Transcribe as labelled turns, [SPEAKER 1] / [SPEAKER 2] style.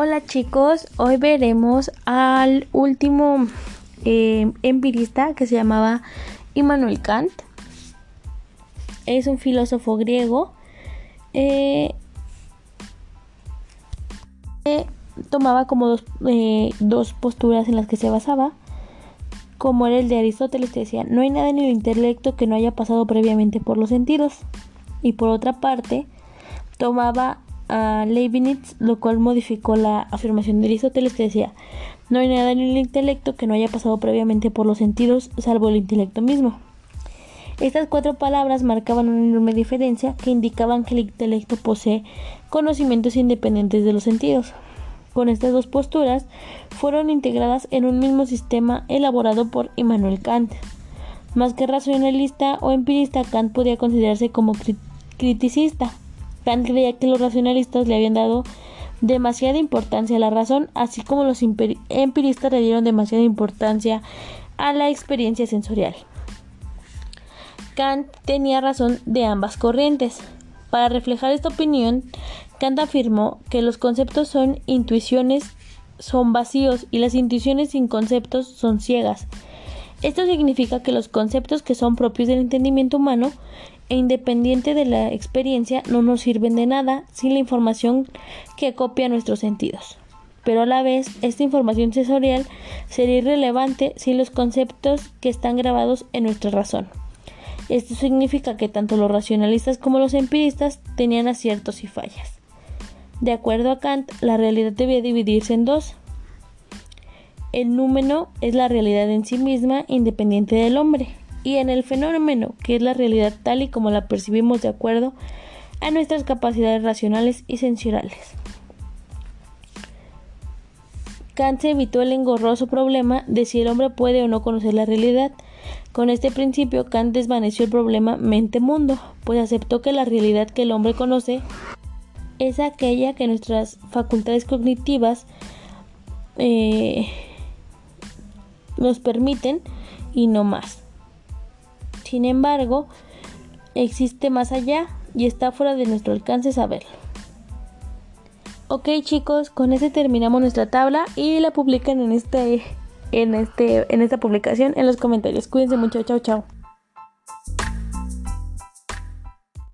[SPEAKER 1] Hola chicos, hoy veremos al último eh, empirista que se llamaba Immanuel Kant. Es un filósofo griego. Eh, tomaba como dos, eh, dos posturas en las que se basaba. Como era el de Aristóteles, que decía, no hay nada en el intelecto que no haya pasado previamente por los sentidos. Y por otra parte, tomaba a Leibniz, lo cual modificó la afirmación de Aristóteles que decía, no hay nada en el intelecto que no haya pasado previamente por los sentidos, salvo el intelecto mismo. Estas cuatro palabras marcaban una enorme diferencia que indicaban que el intelecto posee conocimientos independientes de los sentidos. Con estas dos posturas fueron integradas en un mismo sistema elaborado por Immanuel Kant. Más que racionalista o empirista, Kant podía considerarse como criticista. Kant creía que los racionalistas le habían dado demasiada importancia a la razón, así como los empiristas le dieron demasiada importancia a la experiencia sensorial. Kant tenía razón de ambas corrientes. Para reflejar esta opinión, Kant afirmó que los conceptos son intuiciones, son vacíos y las intuiciones sin conceptos son ciegas. Esto significa que los conceptos que son propios del entendimiento humano e independiente de la experiencia no nos sirven de nada sin la información que copia nuestros sentidos. Pero a la vez, esta información sensorial sería irrelevante sin los conceptos que están grabados en nuestra razón. Esto significa que tanto los racionalistas como los empiristas tenían aciertos y fallas. De acuerdo a Kant, la realidad debía dividirse en dos. El número es la realidad en sí misma independiente del hombre, y en el fenómeno, que es la realidad tal y como la percibimos de acuerdo a nuestras capacidades racionales y sensoriales. Kant se evitó el engorroso problema de si el hombre puede o no conocer la realidad. Con este principio, Kant desvaneció el problema mente-mundo, pues aceptó que la realidad que el hombre conoce es aquella que nuestras facultades cognitivas eh, nos permiten y no más. Sin embargo, existe más allá y está fuera de nuestro alcance saberlo. Ok chicos, con este terminamos nuestra tabla y la publican en este en este en esta publicación en los comentarios. Cuídense mucho, chao chao.